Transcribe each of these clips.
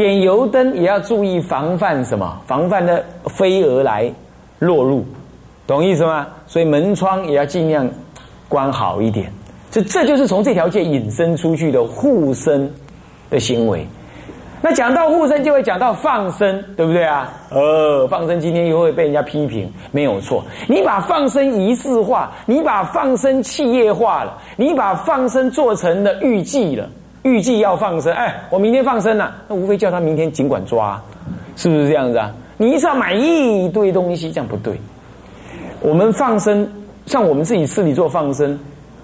点油灯也要注意防范什么？防范的飞蛾来落入，懂意思吗？所以门窗也要尽量关好一点。这这就是从这条界引申出去的护身的行为。那讲到护身，就会讲到放生，对不对啊？呃，放生今天又会被人家批评，没有错。你把放生仪式化，你把放生企业化了，你把放生做成了预计了，预计要放生。哎，我明天放生了，那无非叫他明天尽管抓，是不是这样子啊？你一次要买一堆东西，这样不对。我们放生，像我们自己市里做放生。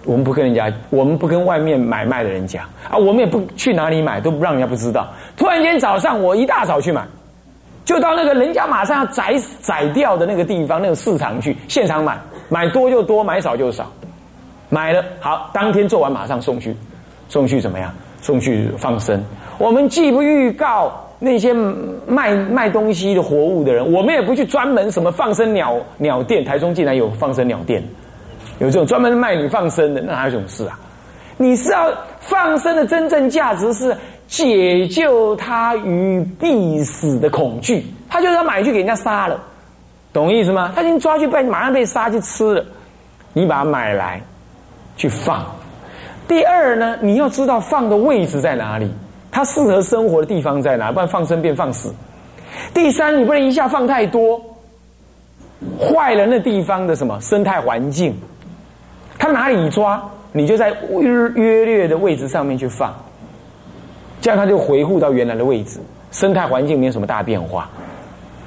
我们不跟人家，我们不跟外面买卖的人讲啊，我们也不去哪里买，都不让人家不知道。突然间早上，我一大早去买，就到那个人家马上要宰宰掉的那个地方，那个市场去现场买，买多就多，买少就少。买了好，当天做完马上送去，送去怎么样？送去放生。我们既不预告那些卖卖东西的活物的人，我们也不去专门什么放生鸟鸟店。台中竟然有放生鸟店。有这种专门卖你放生的，那还有什么事啊？你是要放生的真正价值是解救他于必死的恐惧，他就是要买去给人家杀了，懂意思吗？他已经抓去被马上被杀去吃了，你把它买来去放。第二呢，你要知道放的位置在哪里，它适合生活的地方在哪，不然放生变放死。第三，你不能一下放太多，坏了那地方的什么生态环境。他哪里抓，你就在约约略的位置上面去放，这样他就回复到原来的位置，生态环境没有什么大变化。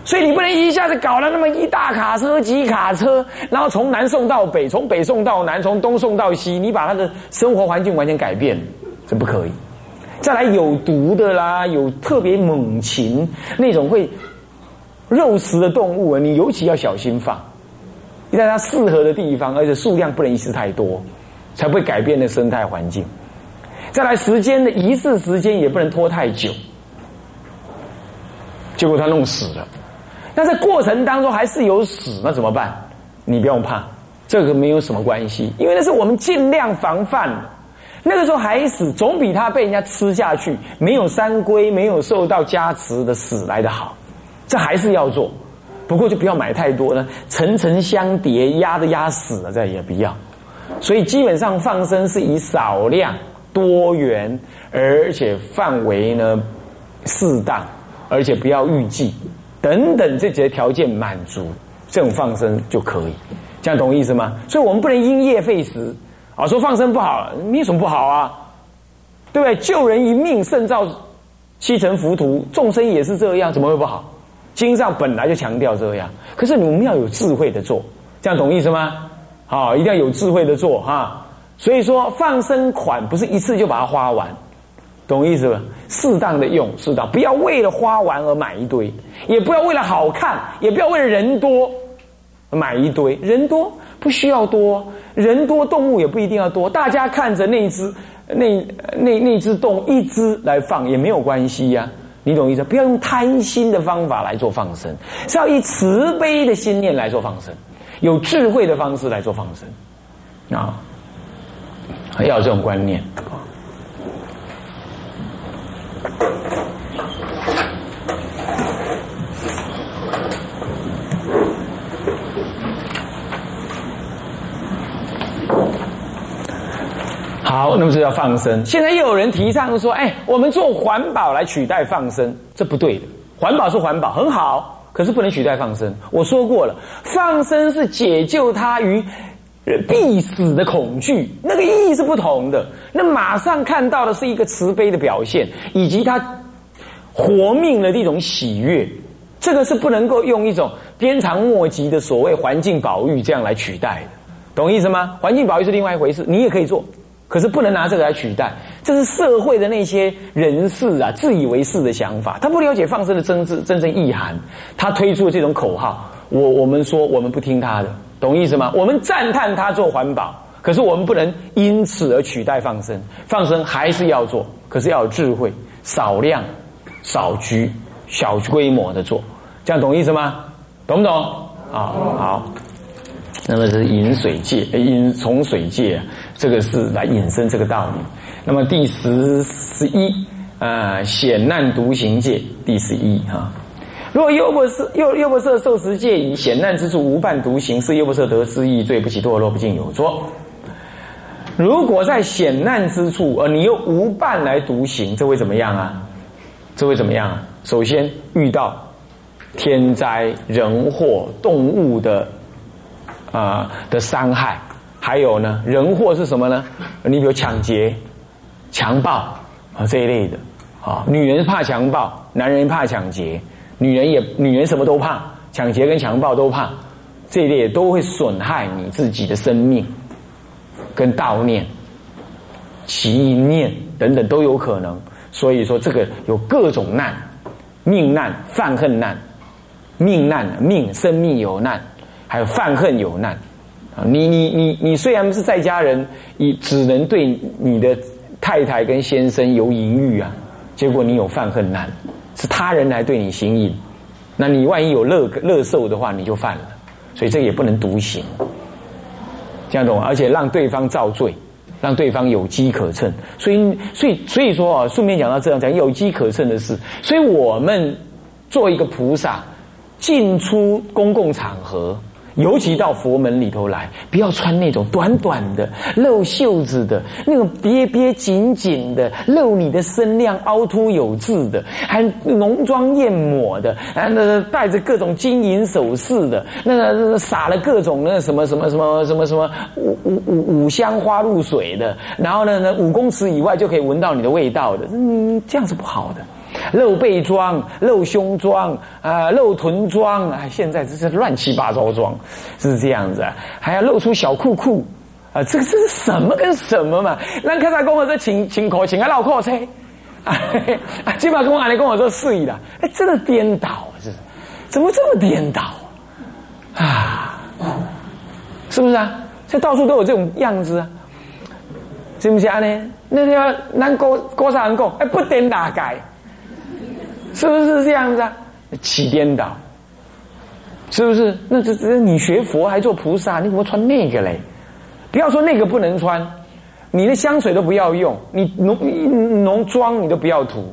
所以你不能一下子搞了那么一大卡车、几卡车，然后从南送到北，从北送到南，从东送到西，你把他的生活环境完全改变，这不可以。再来有毒的啦，有特别猛禽那种会肉食的动物啊，你尤其要小心放。你在它适合的地方，而且数量不能一次太多，才不会改变的生态环境。再来，时间的仪式时间也不能拖太久，结果他弄死了。但是过程当中还是有死，那怎么办？你不用怕，这个没有什么关系，因为那是我们尽量防范。那个时候还死，总比他被人家吃下去，没有三规，没有受到加持的死来的好。这还是要做。不过就不要买太多了，层层相叠，压的压死了，这也不要。所以基本上放生是以少量、多元，而且范围呢适当，而且不要预计等等这些条件满足，这种放生就可以。这样懂意思吗？所以我们不能因噎废食啊，说放生不好，你有什么不好啊？对不对？救人一命胜造七层浮屠，众生也是这样，怎么会不好？经上本来就强调这样，可是我们要有智慧的做，这样懂意思吗？好，一定要有智慧的做哈。所以说放生款不是一次就把它花完，懂意思吧？适当的用，适当，不要为了花完而买一堆，也不要为了好看，也不要为了人多买一堆。人多不需要多，人多动物也不一定要多，大家看着那只那那那只动物一只来放也没有关系呀。你懂意思？不要用贪心的方法来做放生，是要以慈悲的心念来做放生，有智慧的方式来做放生啊！要有这种观念。好，那么是要放生。现在又有人提倡说：“哎，我们做环保来取代放生，这不对的。环保是环保，很好，可是不能取代放生。我说过了，放生是解救他于必死的恐惧，那个意义是不同的。那马上看到的是一个慈悲的表现，以及他活命的一种喜悦。这个是不能够用一种鞭长莫及的所谓环境保育这样来取代的，懂意思吗？环境保育是另外一回事，你也可以做。”可是不能拿这个来取代，这是社会的那些人士啊自以为是的想法，他不了解放生的真真真正意涵，他推出这种口号，我我们说我们不听他的，懂意思吗？我们赞叹他做环保，可是我们不能因此而取代放生，放生还是要做，可是要有智慧，少量、少局、小规模的做，这样懂意思吗？懂不懂？啊，好。那么这是饮水界，饮从水界，这个是来引申这个道理。那么第十十一呃险难独行界第十一哈。若优婆塞优优婆塞受持戒以险难之处无伴独行，是优婆塞得之意，罪不起堕落，不尽有作。如果在险难之处，而你又无伴来独行，这会怎么样啊？这会怎么样啊？首先遇到天灾人祸、动物的啊的伤害，还有呢，人祸是什么呢？你比如抢劫、强暴啊这一类的啊，女人怕强暴，男人怕抢劫，女人也女人什么都怕，抢劫跟强暴都怕，这一类都会损害你自己的生命。跟悼念、起念等等都有可能，所以说这个有各种难，命难、犯恨难、命难、命生命有难，还有犯恨有难啊！你你你你虽然是在家人，你只能对你的太太跟先生有淫欲啊，结果你有犯恨难，是他人来对你行淫，那你万一有乐乐受的话，你就犯了，所以这也不能独行。这样懂，而且让对方造罪，让对方有机可乘，所以，所以，所以说啊，顺便讲到这样讲，有机可乘的事，所以我们做一个菩萨，进出公共场合。尤其到佛门里头来，不要穿那种短短的、露袖子的那种憋憋紧紧的、露你的身量凹凸有致的，还浓妆艳抹的，啊，那戴着各种金银首饰的，那个撒了各种那什么什么什么什么什么五五五五香花露水的，然后呢，那五公尺以外就可以闻到你的味道的，嗯，这样是不好的。露背装、露胸装啊，露臀装啊，现在这是乱七八糟装，是这样子啊，还要露出小裤裤啊，这个这是什么跟什么嘛？那刚才跟我说请请口请个绕口车啊，基本上跟我阿跟我说是的，哎，真的颠倒，是怎么这么颠倒啊？是不是啊？这到处都有这种样子啊？是不是啊？呢？那要南高高山人讲，哎，不颠大改。是不是这样子啊？起颠倒，是不是？那这这你学佛还做菩萨，你怎么穿那个嘞？不要说那个不能穿，你的香水都不要用，你浓浓妆你都不要涂，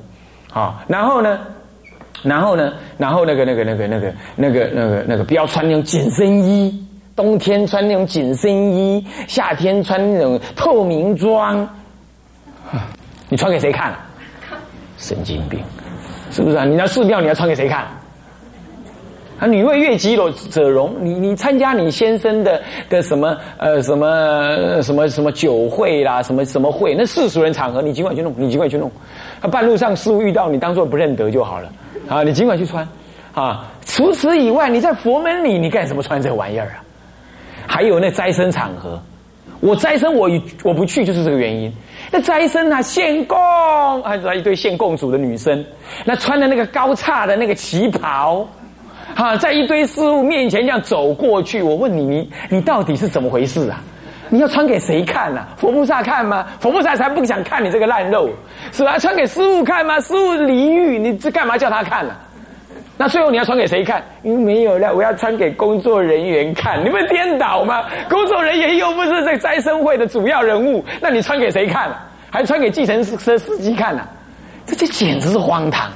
啊，然后呢，然后呢，然后那个那个那个那个那个那个那个不要穿那种紧身衣，冬天穿那种紧身衣，夏天穿那种透明装，你穿给谁看？神经病。是不是啊？你那寺庙你要穿给谁看？啊，女为悦己者者容。你你参加你先生的的什么呃什么什么什么酒会啦，什么什么会？那世俗人场合，你尽管去弄，你尽管去弄。啊，半路上师傅遇到你，当做不认得就好了。啊，你尽管去穿。啊，除此以外，你在佛门里，你干什么穿这玩意儿啊？还有那斋生场合，我斋生我我不去，就是这个原因。那斋生啊，献供，还有一堆献供主的女生，那穿的那个高叉的那个旗袍，哈，在一堆师傅面前这样走过去。我问你，你你到底是怎么回事啊？你要穿给谁看呢？佛菩萨看吗？佛菩萨才不想看你这个烂肉，是吧？穿给师傅看吗？师傅离欲，你这干嘛叫他看呢？那最后你要传给谁看？因为没有了，我要传给工作人员看。你们颠倒吗？工作人员又不是这个斋生会的主要人物，那你传给谁看？还传给计程车司机看呢？这这简直是荒唐！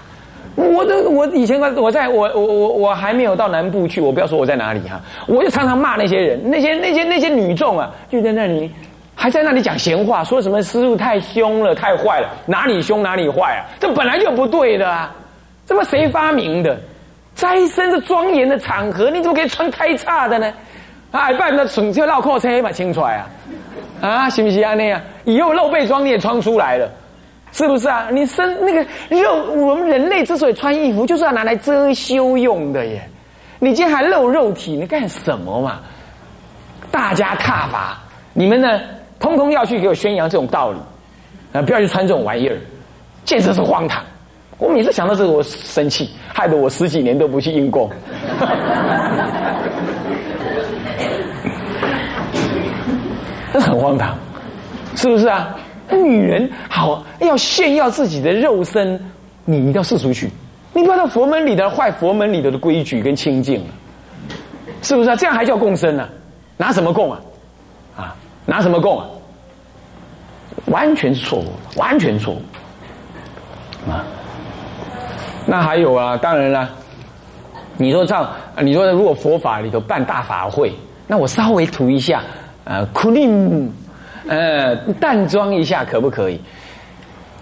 我的我以前我在我我我我还没有到南部去，我不要说我在哪里哈，我就常常骂那些人，那些那些那些女众啊，就在那里还在那里讲闲话，说什么师傅太凶了，太坏了，哪里凶哪里坏啊？这本来就不对的啊！这么谁发明的？斋生是庄严的场合，你怎么可以穿太差的呢？啊，不然那纯就绕阔车嘛，清出来啊，啊，行不行啊？那样以后露背装你也穿出来了，是不是啊？你身那个肉，我们人类之所以穿衣服，就是要拿来遮羞用的耶。你今天还露肉体，你干什么嘛？大家踏伐，你们呢，通通要去给我宣扬这种道理啊！不要去穿这种玩意儿，简直是荒唐。我每次想到这个，我生气，害得我十几年都不去应供。这很荒唐，是不是啊？女人好要炫耀自己的肉身，你一定要世俗去，你不要到佛门里的坏佛门里头的规矩跟清净了，是不是啊？这样还叫共生呢？拿什么供啊？啊，拿什么供啊？完全是错误，完全错误。啊。那还有啊，当然了，你说唱，你说如果佛法里头办大法会，那我稍微涂一下，呃，苦令，呃，淡妆一下可不可以？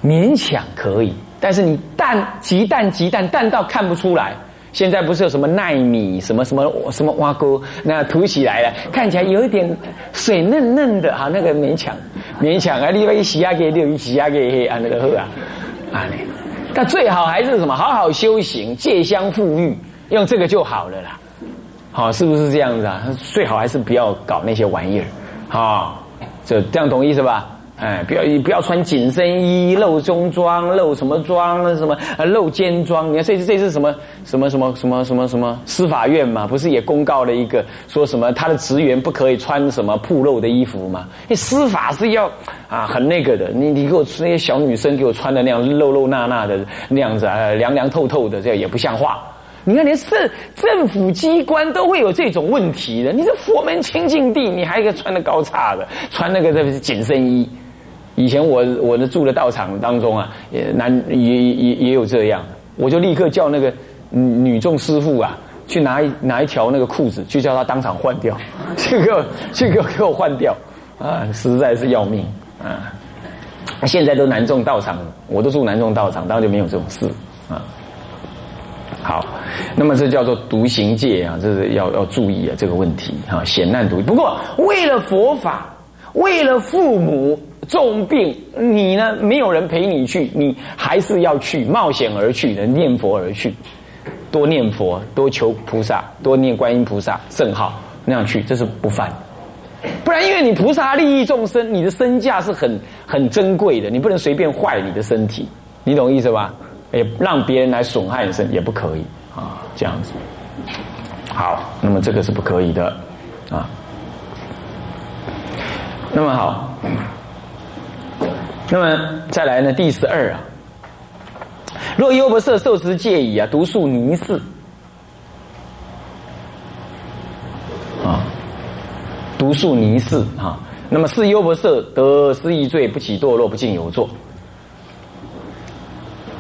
勉强可以，但是你淡极淡极淡淡到看不出来。现在不是有什么奈米什么什么什么挖沟，那涂起来了，看起来有一点水嫩嫩的哈，那个勉强勉强啊，另外一洗牙给六一洗牙给黑啊那个喝啊啊那，但最好还是什么好好修行，戒香富裕，用这个就好了啦。好，是不是这样子啊？最好还是不要搞那些玩意儿，好，就这样懂意思吧？哎，不要不要穿紧身衣，露中装，露什么装？什么露肩装？你看这次这次什么什么什么什么什么什么司法院嘛，不是也公告了一个，说什么他的职员不可以穿什么暴露的衣服吗？你司法是要啊很那个的，你你给我那些小女生给我穿的那样露露娜娜的那样子啊，凉凉透透的，这样也不像话。你看，连政政府机关都会有这种问题的。你这佛门清净地，你还一个穿的高叉的，穿那个这紧身衣。以前我我的住的道场当中啊，也男也也也有这样，我就立刻叫那个女众师傅啊，去拿一拿一条那个裤子，去叫他当场换掉，去给我去给我给我换掉啊，实在是要命啊！现在都男众道场，我都住男众道场，当然就没有这种事啊。好，那么这叫做独行戒啊，这是要要注意啊这个问题啊，险难独。不过为了佛法，为了父母。重病，你呢？没有人陪你去，你还是要去冒险而去的，念佛而去，多念佛，多求菩萨，多念观音菩萨圣号，那样去，这是不犯。不然，因为你菩萨利益众生，你的身价是很很珍贵的，你不能随便坏你的身体，你懂意思吧？也让别人来损害你身也不可以啊，这样子。好，那么这个是不可以的啊。那么好。那么再来呢？第十二啊，若优不色受持戒矣啊，独树尼寺啊，独树尼寺啊。那么是优不色得失意罪，不起堕落，不进有作。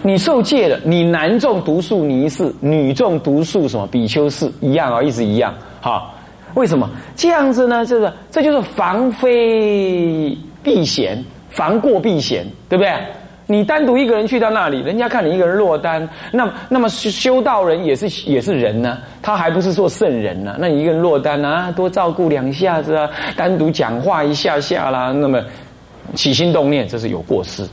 你受戒了，你男众独树尼寺，女众独树什么比丘寺一样啊，一直一样。哈，为什么这样子呢？这个这就是防非避嫌。防过避嫌，对不对？你单独一个人去到那里，人家看你一个人落单，那那么修道人也是也是人呢，他还不是做圣人呢？那你一个人落单啊，多照顾两下子啊，单独讲话一下下啦，那么起心动念，这是有过失，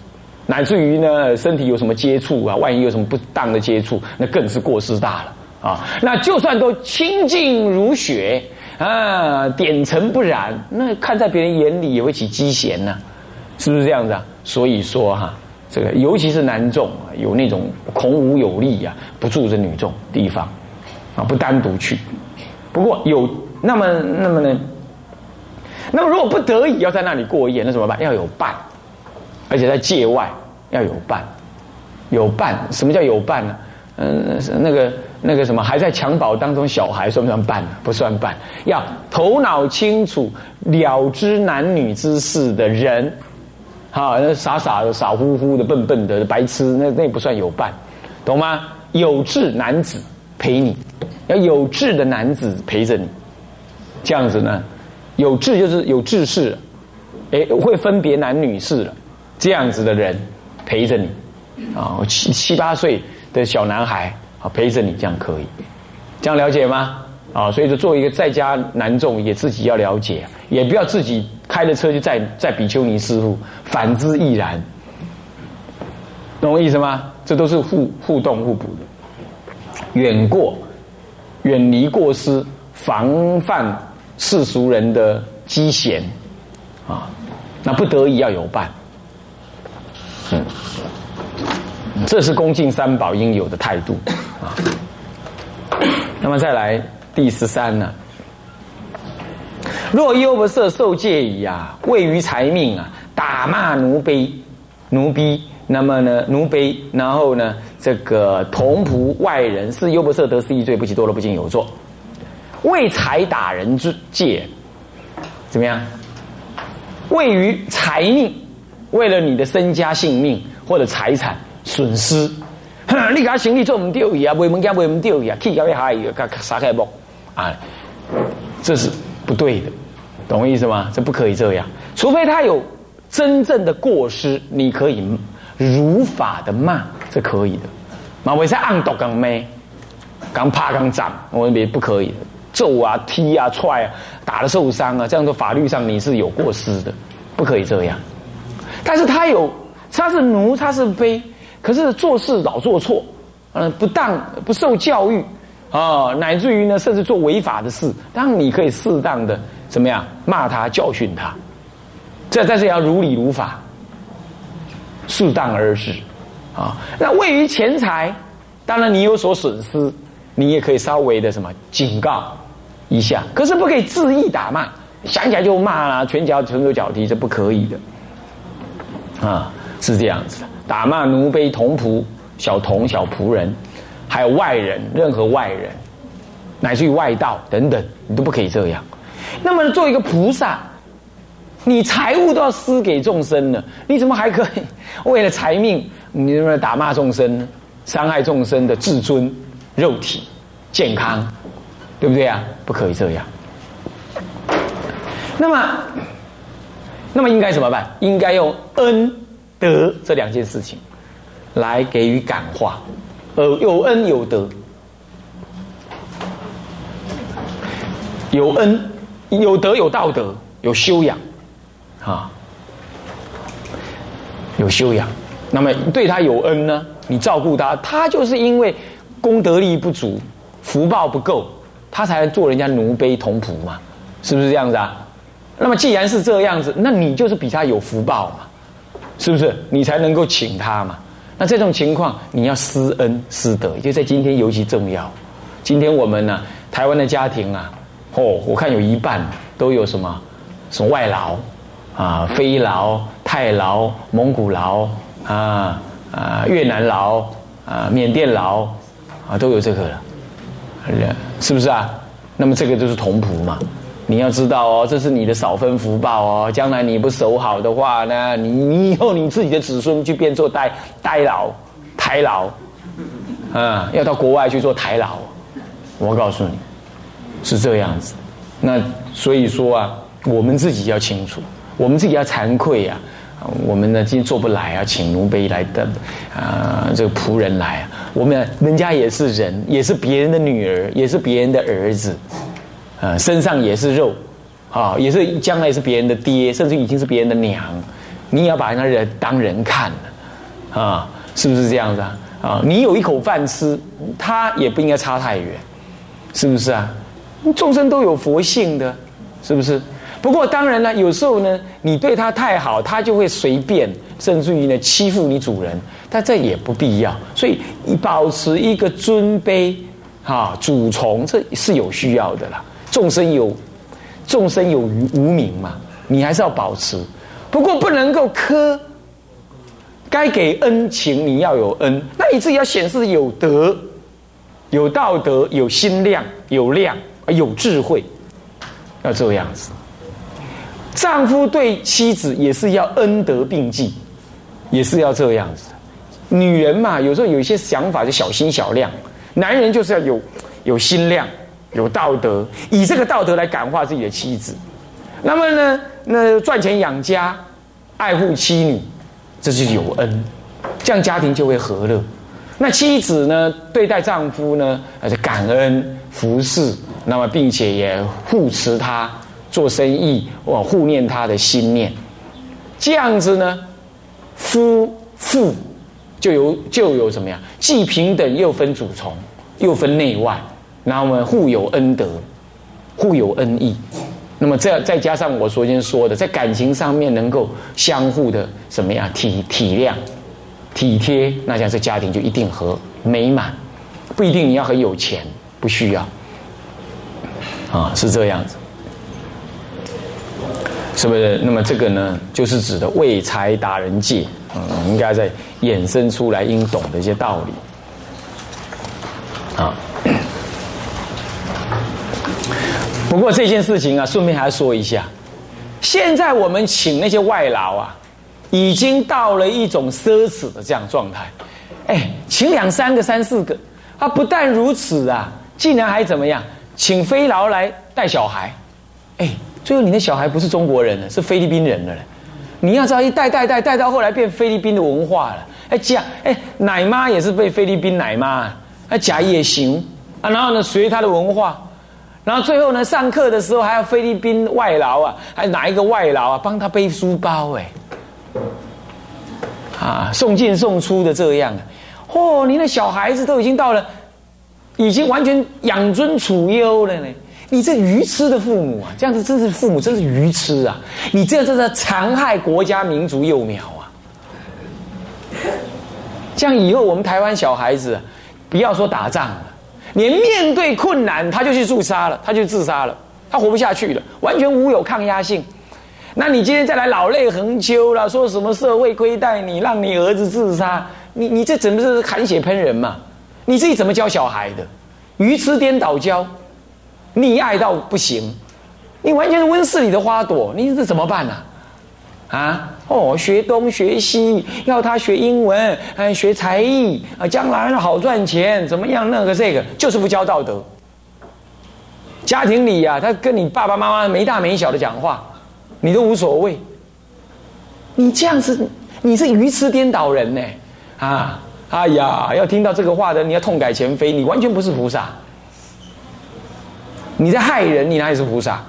乃至于呢，身体有什么接触啊，万一有什么不当的接触，那更是过失大了啊！那就算都清净如雪啊，点尘不染，那看在别人眼里也会起积嫌呢。是不是这样子啊？所以说哈，这个尤其是男众啊，有那种孔武有力呀，不住着女众地方，啊，不单独去。不过有那么那么呢，那么如果不得已要在那里过夜，那怎么办？要有伴，而且在界外要有伴，有伴。什么叫有伴呢？嗯，那个那个什么，还在襁褓当中，小孩算不算伴？不算伴。要头脑清楚、了知男女之事的人。好，那傻傻的、傻乎乎的、笨笨的、白痴，那那不算有伴，懂吗？有志男子陪你，要有志的男子陪着你，这样子呢，有志就是有志士，哎，会分别男女士了，这样子的人陪着你，啊，七七八岁的小男孩啊陪着你，这样可以，这样了解吗？啊，所以说，作为一个在家男众，也自己要了解，也不要自己开着车就载载比丘尼师傅，反之亦然，懂我意思吗？这都是互互动互补的，远过，远离过失，防范世俗人的积嫌，啊，那不得已要有伴，嗯，这是恭敬三宝应有的态度啊。那么再来。第十三呢？若优不色受戒矣啊，位于财命啊，打骂奴婢，奴婢，那么呢，奴婢，然后呢，这个同仆外人是优不色得失一罪，不起多了不敬有作，为财打人之戒，怎么样？位于财命，为了你的身家性命或者财产，损失。你给他行李做唔掉去啊，卖物件卖唔掉去啊，去到一下伊个杀开木啊，这是不对的，懂我意思吗？这不可以这样，除非他有真正的过失，你可以如法的骂，这可以的。马为是按毒刚咩，刚怕刚涨，我们不可以揍啊、踢啊、踹啊，打了受伤啊，这样的法律上你是有过失的，不可以这样。但是他有，他是奴，他是卑。可是做事老做错，嗯，不当不受教育啊，乃至于呢，甚至做违法的事。当然你可以适当的怎么样骂他、教训他，这但是要如理如法，适当而止啊。那位于钱财，当然你有所损失，你也可以稍微的什么警告一下。可是不可以恣意打骂，想起来就骂啦，拳脚拳手脚踢，这不可以的啊，是这样子的。打骂奴婢、童仆、小童、小仆人，还有外人，任何外人，乃至于外道等等，你都不可以这样。那么，做一个菩萨，你财物都要施给众生了，你怎么还可以为了财命，你认为打骂众生呢，伤害众生的自尊、肉体、健康，对不对啊？不可以这样。那么，那么应该怎么办？应该用恩。德这两件事情来给予感化，呃，有恩有德，有恩有德有道德有修养，啊，有修养。那么对他有恩呢？你照顾他，他就是因为功德力不足，福报不够，他才做人家奴婢童仆嘛，是不是这样子啊？那么既然是这样子，那你就是比他有福报嘛。是不是你才能够请他嘛？那这种情况你要施恩施德，就在今天尤其重要。今天我们呢，台湾的家庭啊，哦，我看有一半都有什么，什么外劳啊、非劳、泰劳、蒙古劳啊、啊越南劳啊、缅甸劳啊，都有这个了，是不是啊？那么这个就是同仆嘛。你要知道哦，这是你的少分福报哦。将来你不守好的话呢，你你以后你自己的子孙就变做代代劳、台劳，啊，要到国外去做台老。我告诉你，是这样子。那所以说啊，我们自己要清楚，我们自己要惭愧呀。我们呢今天做不来啊，请奴婢来的啊，这个仆人来啊。我们人家也是人，也是别人的女儿，也是别人的儿子。身上也是肉，啊，也是将来是别人的爹，甚至已经是别人的娘，你也要把人家人当人看啊，是不是这样子啊？啊，你有一口饭吃，他也不应该差太远，是不是啊？众生都有佛性的，是不是？不过当然了，有时候呢，你对他太好，他就会随便，甚至于呢欺负你主人，但这也不必要。所以保持一个尊卑，哈，主从，这是有需要的啦。众生有众生有无名嘛，你还是要保持，不过不能够苛。该给恩情，你要有恩，那你自己要显示有德、有道德、有心量、有量、有智慧，要这样子。丈夫对妻子也是要恩德并济，也是要这样子。女人嘛，有时候有一些想法就小心小量，男人就是要有有心量。有道德，以这个道德来感化自己的妻子，那么呢，那赚钱养家，爱护妻女，这是有恩，这样家庭就会和乐。那妻子呢，对待丈夫呢，而且感恩服侍，那么并且也护持他做生意，或护念他的心念，这样子呢，夫妇就有就有怎么样，既平等又分主从，又分内外。那我们互有恩德，互有恩义，那么这再加上我昨天说的，在感情上面能够相互的什么样体体谅、体贴，那样这家庭就一定和美满。不一定你要很有钱，不需要，啊，是这样子，是不是？那么这个呢，就是指的为财达人戒，嗯，应该在衍生出来应懂的一些道理，啊。不过这件事情啊，顺便还要说一下，现在我们请那些外劳啊，已经到了一种奢侈的这样状态。哎，请两三个、三四个，啊不但如此啊，竟然还怎么样？请菲劳来带小孩，哎，最后你的小孩不是中国人了，是菲律宾人了嘞。你要知道，一代代代带到后来变菲律宾的文化了。哎，假哎，奶妈也是被菲律宾奶妈，哎，假也行啊。然后呢，随他的文化，然后最后呢，上课的时候还要菲律宾外劳啊，还哪一个外劳啊，帮他背书包哎，啊，送进送出的这样。嚯，你的小孩子都已经到了。已经完全养尊处优了呢！你这愚痴的父母啊，这样子真是父母真是愚痴啊！你这样真是残害国家民族幼苗啊！这样以后我们台湾小孩子，不要说打仗了，连面对困难他就去自杀了，他就自杀了，他活不下去了，完全无有抗压性。那你今天再来老泪横秋了，说什么社会亏待你，让你儿子自杀，你你这怎么是含血喷人嘛？你自己怎么教小孩的？鱼痴颠倒教，溺爱到不行，你完全是温室里的花朵，你这怎么办呢？啊，哦，学东学西，要他学英文，嗯，学才艺啊，将来好赚钱，怎么样？那个这个，就是不教道德。家庭里呀，他跟你爸爸妈妈没大没小的讲话，你都无所谓。你这样子，你是鱼痴颠倒人呢，啊！哎呀，要听到这个话的，你要痛改前非，你完全不是菩萨，你在害人，你哪里是菩萨？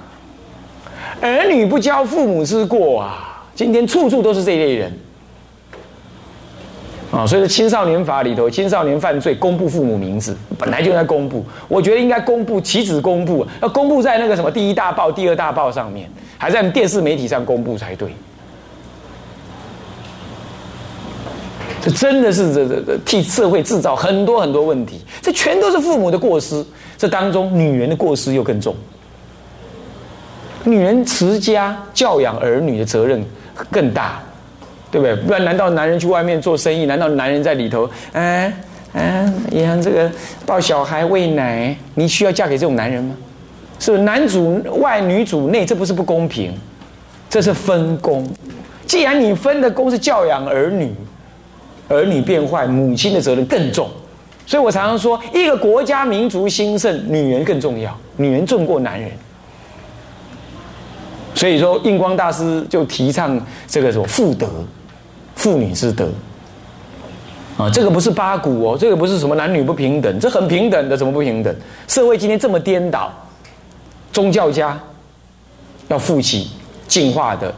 儿女不教，父母之过啊！今天处处都是这一类人啊！所以说，青少年法里头，青少年犯罪公布父母名字，本来就该公布，我觉得应该公布，岂止公布，要公布在那个什么第一大报、第二大报上面，还在电视媒体上公布才对。这真的是这这这替社会制造很多很多问题，这全都是父母的过失。这当中，女人的过失又更重。女人持家教养儿女的责任更大，对不对？不然，难道男人去外面做生意？难道男人在里头？哎哎，养这个抱小孩喂奶，你需要嫁给这种男人吗？是不是？男主外，女主内，这不是不公平？这是分工。既然你分的工是教养儿女。儿女变坏，母亲的责任更重，所以我常常说，一个国家民族兴盛，女人更重要，女人重过男人。所以说，印光大师就提倡这个什么妇德，妇女之德。啊，这个不是八股哦，这个不是什么男女不平等，这很平等的，怎么不平等？社会今天这么颠倒，宗教家要负起进化的。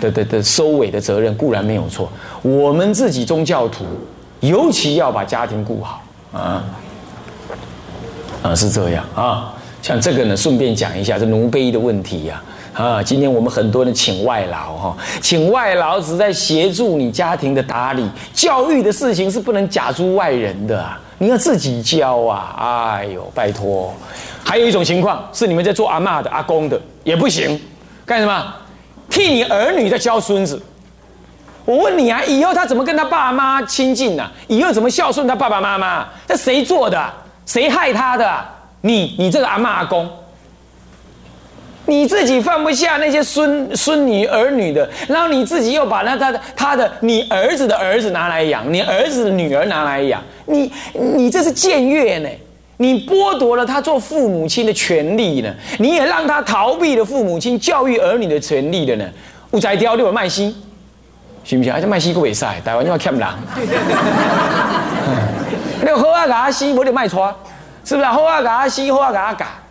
的的的收尾的责任固然没有错，我们自己宗教徒尤其要把家庭顾好啊啊是这样啊，像这个呢，顺便讲一下这奴婢的问题呀啊，啊今天我们很多人请外劳哈，请外劳只在协助你家庭的打理，教育的事情是不能假诸外人的啊，你要自己教啊，哎呦拜托，还有一种情况是你们在做阿妈的阿公的也不行，干什么？替你儿女在教孙子，我问你啊，以后他怎么跟他爸妈亲近呢？以后怎么孝顺他爸爸妈妈？这谁做的？谁害他的？你，你这个阿妈阿公，你自己放不下那些孙孙女儿女的，然后你自己又把那他的他的你儿子的儿子拿来养，你儿子的女儿拿来养，你你这是僭越呢？你剥夺了他做父母亲的权利呢？你也让他逃避了父母亲教育儿女的权利的呢？五仔雕六麦西，行不行？而且麦西个未赛，台湾你要欠人。那好啊，阿西，我得卖穿，是不是？好啊，阿西，好啊，阿嘎，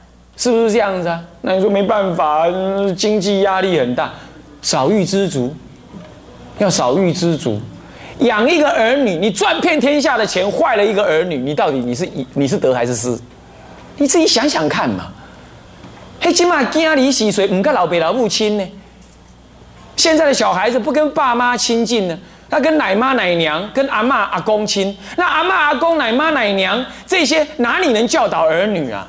是不是这样子啊？那你说没办法，经济压力很大，少欲知足，要少欲知足。养一个儿女，你赚遍天下的钱，坏了一个儿女，你到底你是你是得还是失？你自己想想看嘛。嘿，起码家里洗水，唔跟老爸老母亲呢？现在的小孩子不跟爸妈亲近呢，他跟奶妈奶娘、跟阿妈阿公亲。那阿妈阿公、奶妈奶娘这些哪里能教导儿女啊？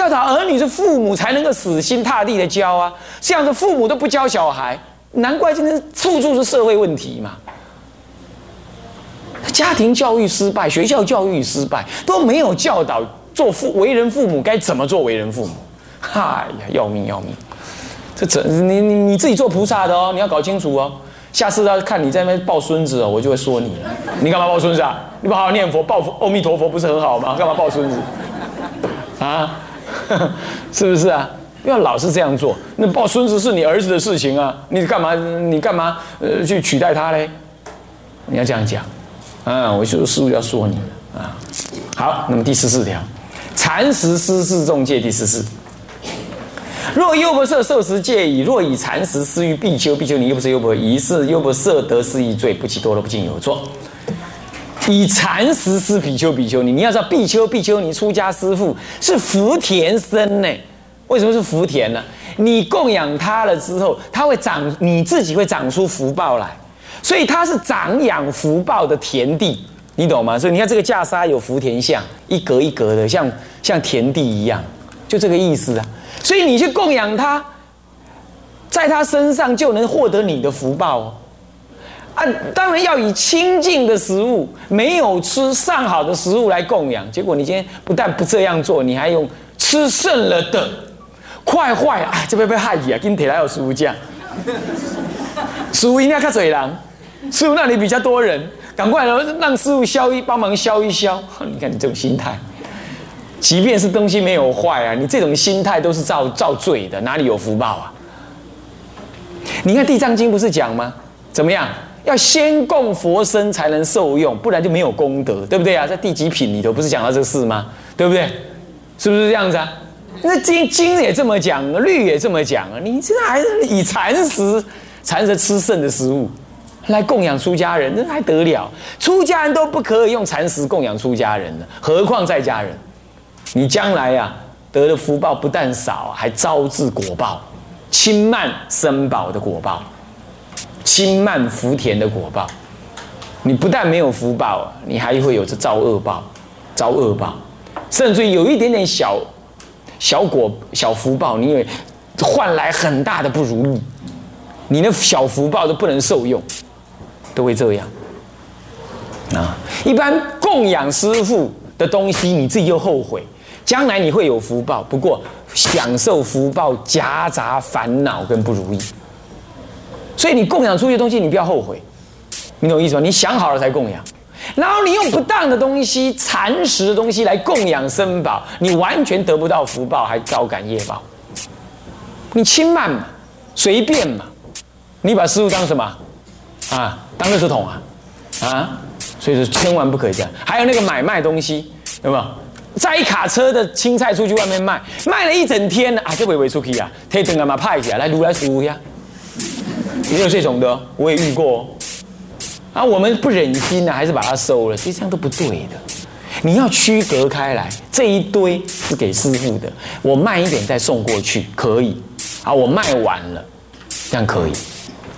教导儿女是父母才能够死心塌地的教啊。这样子父母都不教小孩，难怪今天处处是社会问题嘛。家庭教育失败，学校教育失败，都没有教导做父为人父母该怎么做为人父母。哎呀，要命要命！这这你你你自己做菩萨的哦，你要搞清楚哦。下次要看你在那边抱孙子哦，我就会说你。你干嘛抱孙子啊？你不好好念佛，抱佛阿弥陀佛不是很好吗？干嘛抱孙子？啊，是不是啊？不要老是这样做。那抱孙子是你儿子的事情啊，你干嘛？你干嘛？呃，去取代他嘞？你要这样讲。啊，我就师傅要说你啊。好，那么第十四条，禅食失事众戒第十四。若优不色受食戒矣，若以禅食施于必丘，必丘你又不是优不疑是优不色得失一罪，不起多了不尽有错。以禅食施比丘，比丘尼，你要知道比丘，比丘尼出家师父是福田生呢。为什么是福田呢？你供养他了之后，他会长，你自己会长出福报来，所以他是长养福报的田地，你懂吗？所以你看这个袈裟有福田像，一格一格的，像像田地一样，就这个意思啊。所以你去供养他，在他身上就能获得你的福报哦。啊，当然要以清净的食物，没有吃上好的食物来供养。结果你今天不但不这样做，你还用吃剩了的，快坏啊！这边被害你啊！今天来有食物酱，食物应该看嘴狼，师傅那里比较多人，赶快让让师傅消一帮忙消一消。你看你这种心态。即便是东西没有坏啊，你这种心态都是造造罪的，哪里有福报啊？你看《地藏经》不是讲吗？怎么样？要先供佛身才能受用，不然就没有功德，对不对啊？在第几品里头不是讲到这个事吗？对不对？是不是这样子啊？那经经也这么讲，律也这么讲啊。你这还是以禅食、禅食吃剩的食物来供养出家人，那还得了？出家人都不可以用禅食供养出家人呢，何况在家人？你将来呀，得的福报不但少，还招致果报，轻慢生宝的果报，轻慢福田的果报。你不但没有福报，你还会有着遭恶报，遭恶报，甚至有一点点小小果小福报，你也换来很大的不如意，你的小福报都不能受用，都会这样。啊，一般供养师傅的东西，你自己又后悔。将来你会有福报，不过享受福报夹杂烦恼跟不如意，所以你供养出去的东西，你不要后悔，你懂我意思吗？你想好了才供养，然后你用不当的东西、蚕食的东西来供养生宝，你完全得不到福报，还招感业报。你轻慢嘛，随便嘛，你把师傅当什么啊？当垃圾桶啊？啊？所以说千万不可以这样。还有那个买卖东西，有没有？载一卡车的青菜出去外面卖，卖了一整天啊，这尾尾出去啊，贴灯干嘛派起来来撸来服务呀？也有这种的，我也遇过。啊，我们不忍心呢，还是把它收了。其实这样都不对的，你要区隔开来，这一堆是给师傅的，我慢一点再送过去可以。啊，我卖完了，这样可以。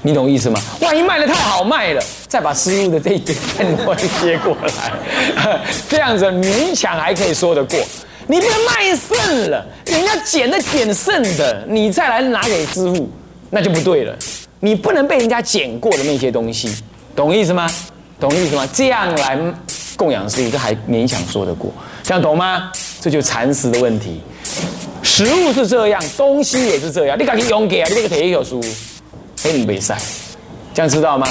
你懂意思吗？万一卖的太好卖了，再把师傅的这一堆再多接过来，这样子勉强还可以说得过。你不能卖剩了，人家捡的捡剩的，你再来拿给师傅，那就不对了。你不能被人家捡过的那些东西，懂意思吗？懂意思吗？这样来供养师傅，这还勉强说得过。这样懂吗？这就蚕食的问题。食物是这样，东西也是这样。你赶紧用给啊，你那个铁有书。黑你没晒，这样知道吗？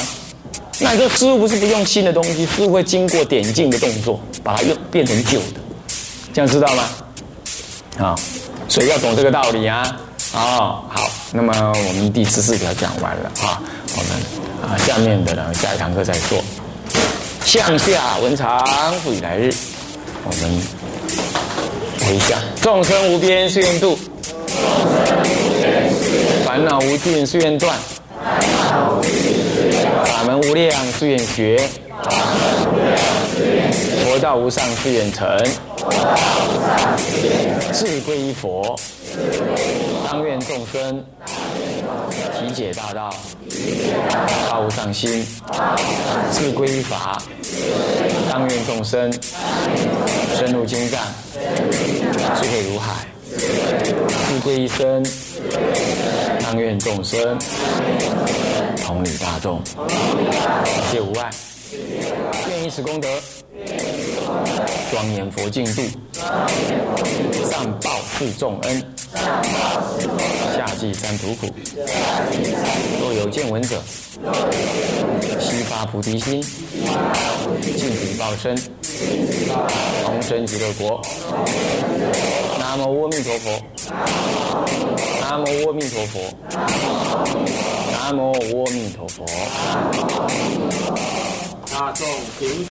那这师傅不是不用新的东西，师傅会经过点镜的动作，把它用变成旧的，这样知道吗？啊，所以要懂这个道理啊！啊，好，那么我们第十四条讲完了啊，我们啊下面的呢下一堂课再做。向下文长复以来日，我们回向众生无边誓愿度，烦恼无尽誓愿断。法门无量誓愿学，佛道无上誓愿成，志归佛，当愿众生体解大道，发无上心，自归法，当愿众生深入经藏，智慧如海，自归一生。当愿众生同理大众，一切无碍，愿以此功德庄严佛净土，上报四重恩。夏季三毒苦。若有见闻者，悉发菩提心，尽彼报身，同生极乐国。南无阿弥陀佛。南无阿弥陀佛。南无阿弥陀佛。大众平。